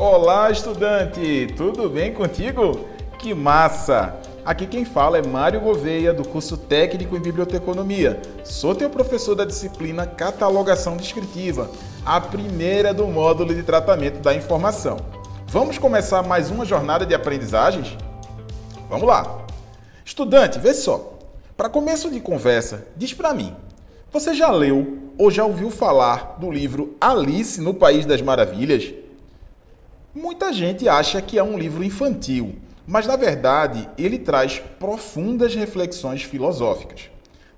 Olá, estudante! Tudo bem contigo? Que massa! Aqui quem fala é Mário Gouveia, do curso técnico em Biblioteconomia. Sou teu professor da disciplina Catalogação Descritiva, a primeira do módulo de tratamento da informação. Vamos começar mais uma jornada de aprendizagens? Vamos lá! Estudante, vê só. Para começo de conversa, diz para mim, você já leu ou já ouviu falar do livro Alice no País das Maravilhas? Muita gente acha que é um livro infantil, mas na verdade ele traz profundas reflexões filosóficas.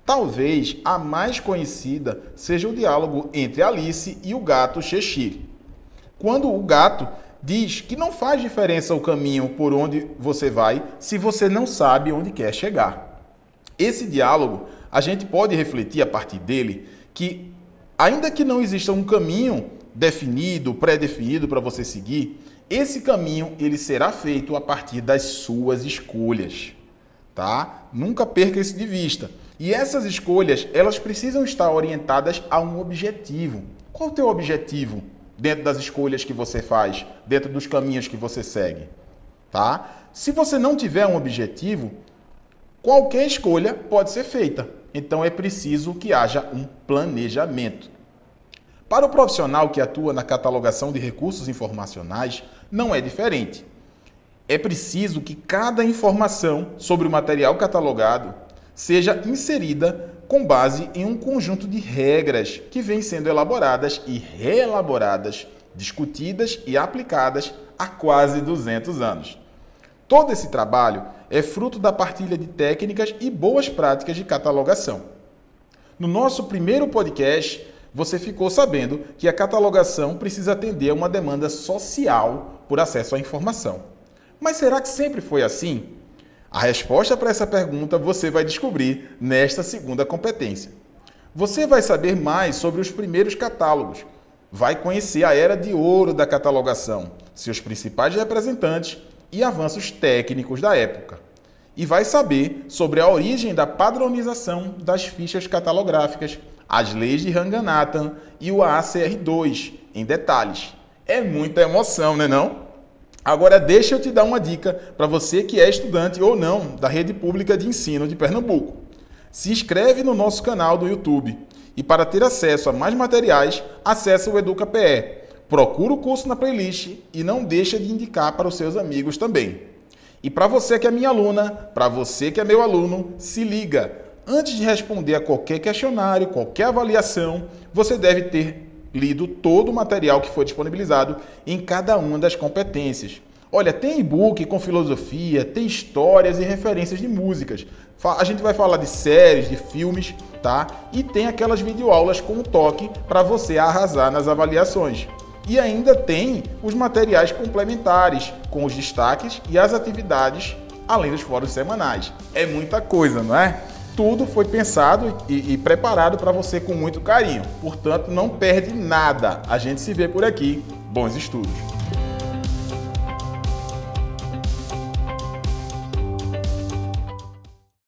Talvez a mais conhecida seja o diálogo entre Alice e o gato Cheshire. Quando o gato diz que não faz diferença o caminho por onde você vai se você não sabe onde quer chegar. Esse diálogo, a gente pode refletir a partir dele que, ainda que não exista um caminho definido, pré-definido para você seguir, esse caminho ele será feito a partir das suas escolhas, tá? Nunca perca isso de vista. E essas escolhas, elas precisam estar orientadas a um objetivo. Qual o teu objetivo dentro das escolhas que você faz, dentro dos caminhos que você segue, tá? Se você não tiver um objetivo, qualquer escolha pode ser feita. Então é preciso que haja um planejamento. Para o profissional que atua na catalogação de recursos informacionais, não é diferente. É preciso que cada informação sobre o material catalogado seja inserida com base em um conjunto de regras que vêm sendo elaboradas e reelaboradas, discutidas e aplicadas há quase 200 anos. Todo esse trabalho é fruto da partilha de técnicas e boas práticas de catalogação. No nosso primeiro podcast, você ficou sabendo que a catalogação precisa atender a uma demanda social por acesso à informação. Mas será que sempre foi assim? A resposta para essa pergunta você vai descobrir nesta segunda competência. Você vai saber mais sobre os primeiros catálogos, vai conhecer a era de ouro da catalogação, seus principais representantes e avanços técnicos da época. E vai saber sobre a origem da padronização das fichas catalográficas as leis de Ranganathan e o ACR2 em detalhes. É muita emoção, né não? Agora deixa eu te dar uma dica para você que é estudante ou não da rede pública de ensino de Pernambuco. Se inscreve no nosso canal do YouTube e para ter acesso a mais materiais, acesse o EducaPE. Procura o curso na playlist e não deixa de indicar para os seus amigos também. E para você que é minha aluna, para você que é meu aluno, se liga! Antes de responder a qualquer questionário, qualquer avaliação, você deve ter lido todo o material que foi disponibilizado em cada uma das competências. Olha, tem e-book com filosofia, tem histórias e referências de músicas. A gente vai falar de séries, de filmes, tá? E tem aquelas videoaulas com toque para você arrasar nas avaliações. E ainda tem os materiais complementares, com os destaques e as atividades, além dos fóruns semanais. É muita coisa, não é? Tudo foi pensado e, e preparado para você com muito carinho. Portanto, não perde nada. A gente se vê por aqui. Bons estudos!